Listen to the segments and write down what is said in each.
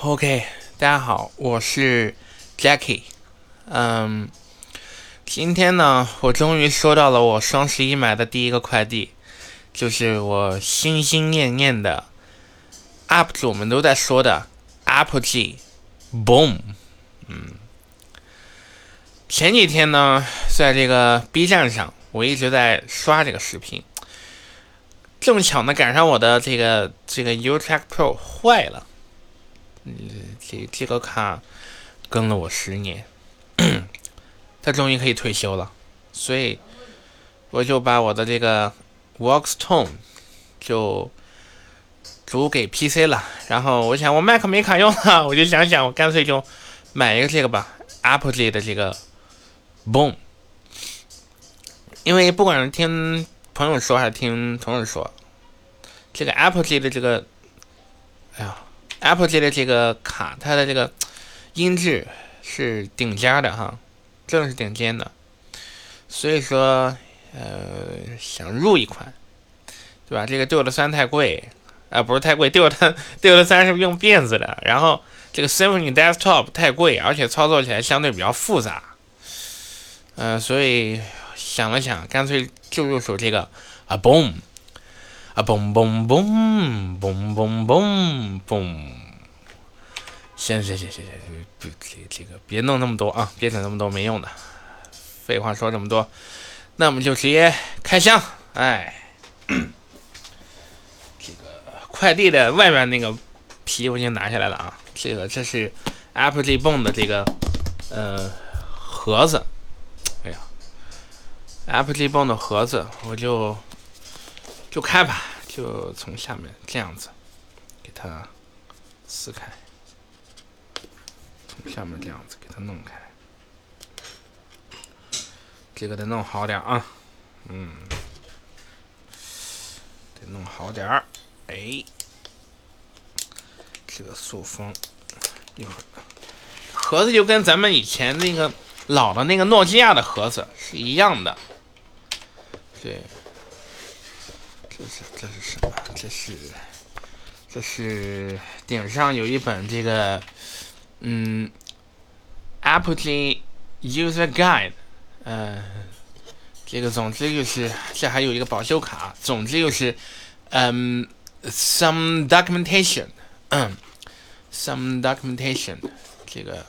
OK，大家好，我是 Jackie。嗯，今天呢，我终于收到了我双十一买的第一个快递，就是我心心念念的 UP 主们都在说的 Apple G Boom。嗯，前几天呢，在这个 B 站上，我一直在刷这个视频，正巧呢赶上我的这个这个 U Track Pro 坏了。这这个卡跟了我十年，他终于可以退休了，所以我就把我的这个 Workstone 就租给 PC 了。然后我想我 Mac 没卡用了，我就想想我干脆就买一个这个吧，Apple 的这个 Boom。因为不管是听朋友说还是听同事说，这个 Apple 的这个，哎呀。Apple 机的这个卡，它的这个音质是顶尖的哈，真的是顶尖的。所以说，呃，想入一款，对吧？这个 Duo 的三太贵，啊，不是太贵，Duo 的 Duo 的三是用辫子的。然后这个 Symphony Desktop 太贵，而且操作起来相对比较复杂。呃，所以想了想，干脆就入手这个啊，Boom。啊嘣嘣嘣嘣嘣嘣嘣！行行行行行，不这这个别弄那么多啊，别整那么多没用的。废话说这么多，那我们就直接开箱。哎，这个快递的外面那个皮我已经拿下来了啊。这个这是 Apple G b o n 的这个呃盒子。哎呀，Apple G b o n 的盒子，我就。就开吧，就从下面这样子给它撕开，从下面这样子给它弄开，这个得弄好点啊，嗯，得弄好点儿，哎，这个塑封，一会儿。盒子就跟咱们以前那个老的那个诺基亚的盒子是一样的，对。这是这是什么？这是这是顶上有一本这个嗯，Apple User Guide，嗯，这个总之就是这还有一个保修卡，总之就是嗯，some documentation，嗯，some documentation，这个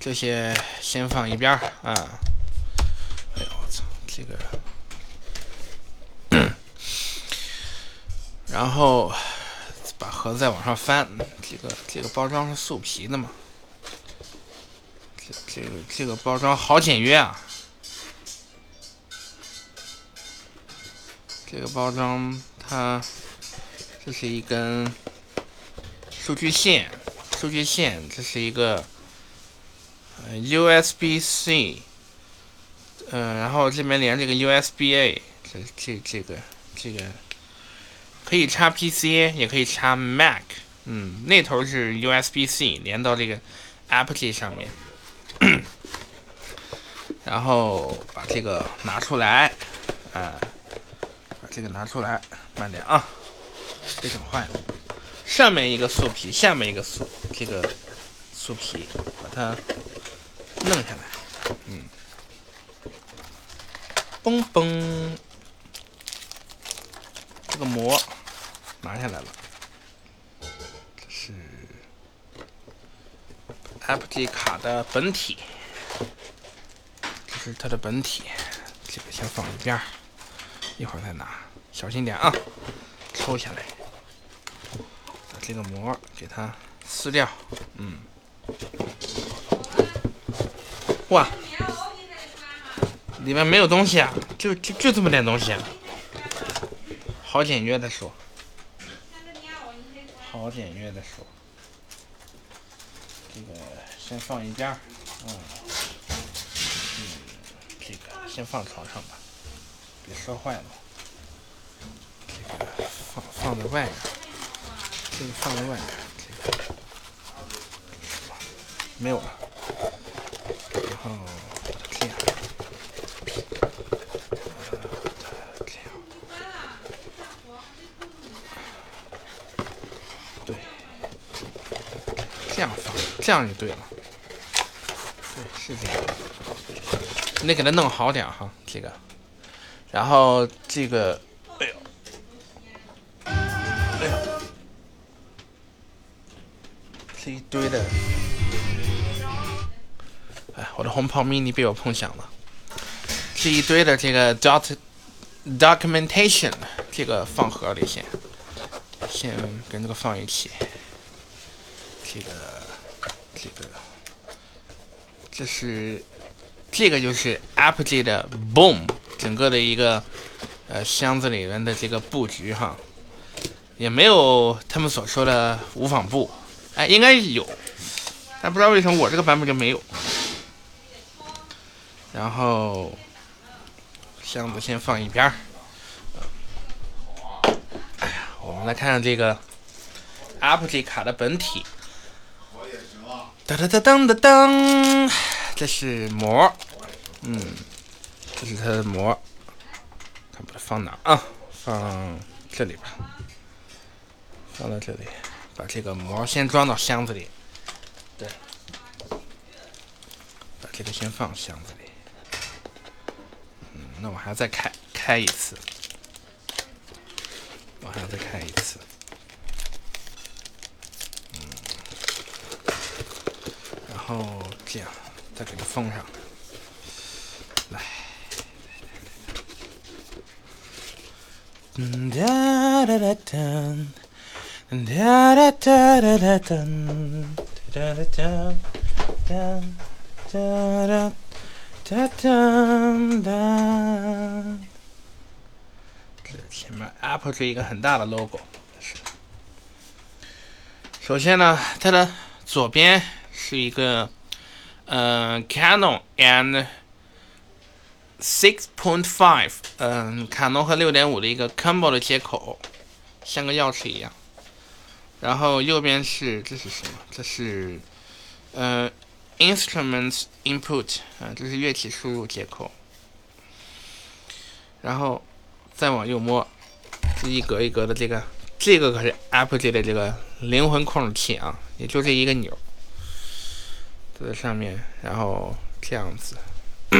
这些先放一边啊。哎呦我操，这个。然后把盒子再往上翻，这个这个包装是素皮的嘛？这这个这个包装好简约啊！这个包装它这是一根数据线，数据线这是一个 USB-C，嗯，然后这边连这个 USB-A，这这这个这个。可以插 PC，也可以插 Mac，嗯，那头是 USB-C 连到这个 Apple 上面，然后把这个拿出来，啊，把这个拿出来，慢点啊，别整坏了。上面一个素皮，下面一个素，这个素皮，把它弄下来，嗯，嘣嘣，这个膜。拿下来了，这是 AppG 卡的本体，这是它的本体，这个先放一边一会儿再拿，小心点啊，抽下来，把这个膜给它撕掉，嗯，哇，里面没有东西啊，就就就这么点东西啊，好简约的说。好简约的说，这个先放一边儿，嗯，嗯，这个先放床上吧，别摔坏了。这个放放在外面，这个放在外面，这个。没有了。然后这样。这样放，这样就对了。对，是这样。你得给它弄好点哈，这个。然后这个，哎呦，哎呦，这一堆的，哎，我的红袍 mini 被我碰响了。这一堆的这个 dot documentation，这个放盒里先，先跟这个放一起。这个，这个，这是，这个就是 Apogee 的 Boom。整个的一个呃箱子里面的这个布局哈，也没有他们所说的无纺布，哎，应该有，但不知道为什么我这个版本就没有。然后箱子先放一边儿。哎呀，我们来看看这个 Apogee 卡的本体。哒哒哒当哒当，这是膜，嗯。这是它的膜，看把它放哪啊？放这里吧，放到这里，把这个膜先装到箱子里。对，把这个先放箱子里。嗯，那我还要再开开一次，我还要再开一次。后这样再给它封上来。哒哒哒哒，哒哒哒哒哒哒，哒哒哒哒哒哒哒哒。这前面 Apple 是一个很大的 logo。首先呢，它的左边是一个嗯 Canon and Six point five，嗯，卡农和六点五的一个 combo 的接口，像个钥匙一样。然后右边是这是什么？这是呃 instruments input，啊，这是乐器输入接口。然后再往右摸，这一格一格的这个，这个可是 Apple 机的这个灵魂控制器啊，也就这一个钮，在上面，然后这样子。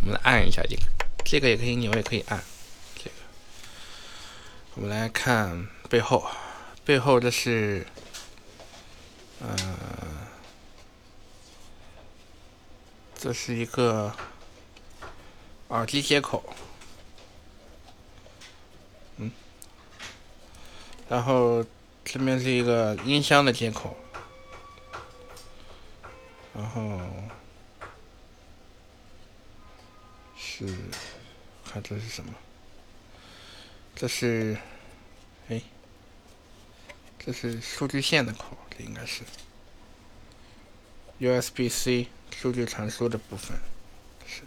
我们来按一下这个，这个也可以扭，也可以按。这个，我们来看背后，背后这是，嗯，这是一个耳机接口，嗯，然后这边是一个音箱的接口，然后。是，看这是什么？这是，哎，这是数据线的口，这应该是 USB-C 数据传输的部分，是，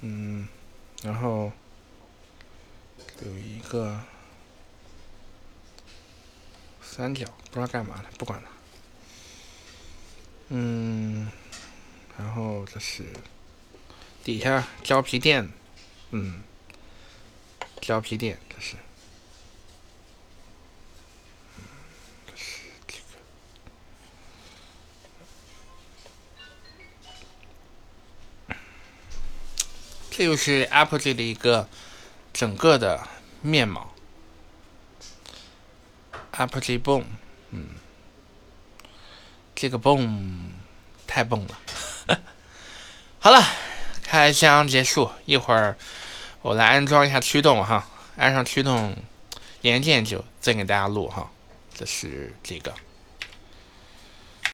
嗯，然后有一个三角，不知道干嘛的，不管了，嗯，然后这是。底下胶皮垫，嗯，胶皮垫这是，这是这个，这就是 Apple 机的一个整个的面貌，Apple 机 Boom，嗯，这个蹦太蹦了，好了。开箱结束，一会儿我来安装一下驱动哈，安上驱动元件就再给大家录哈。这是这个。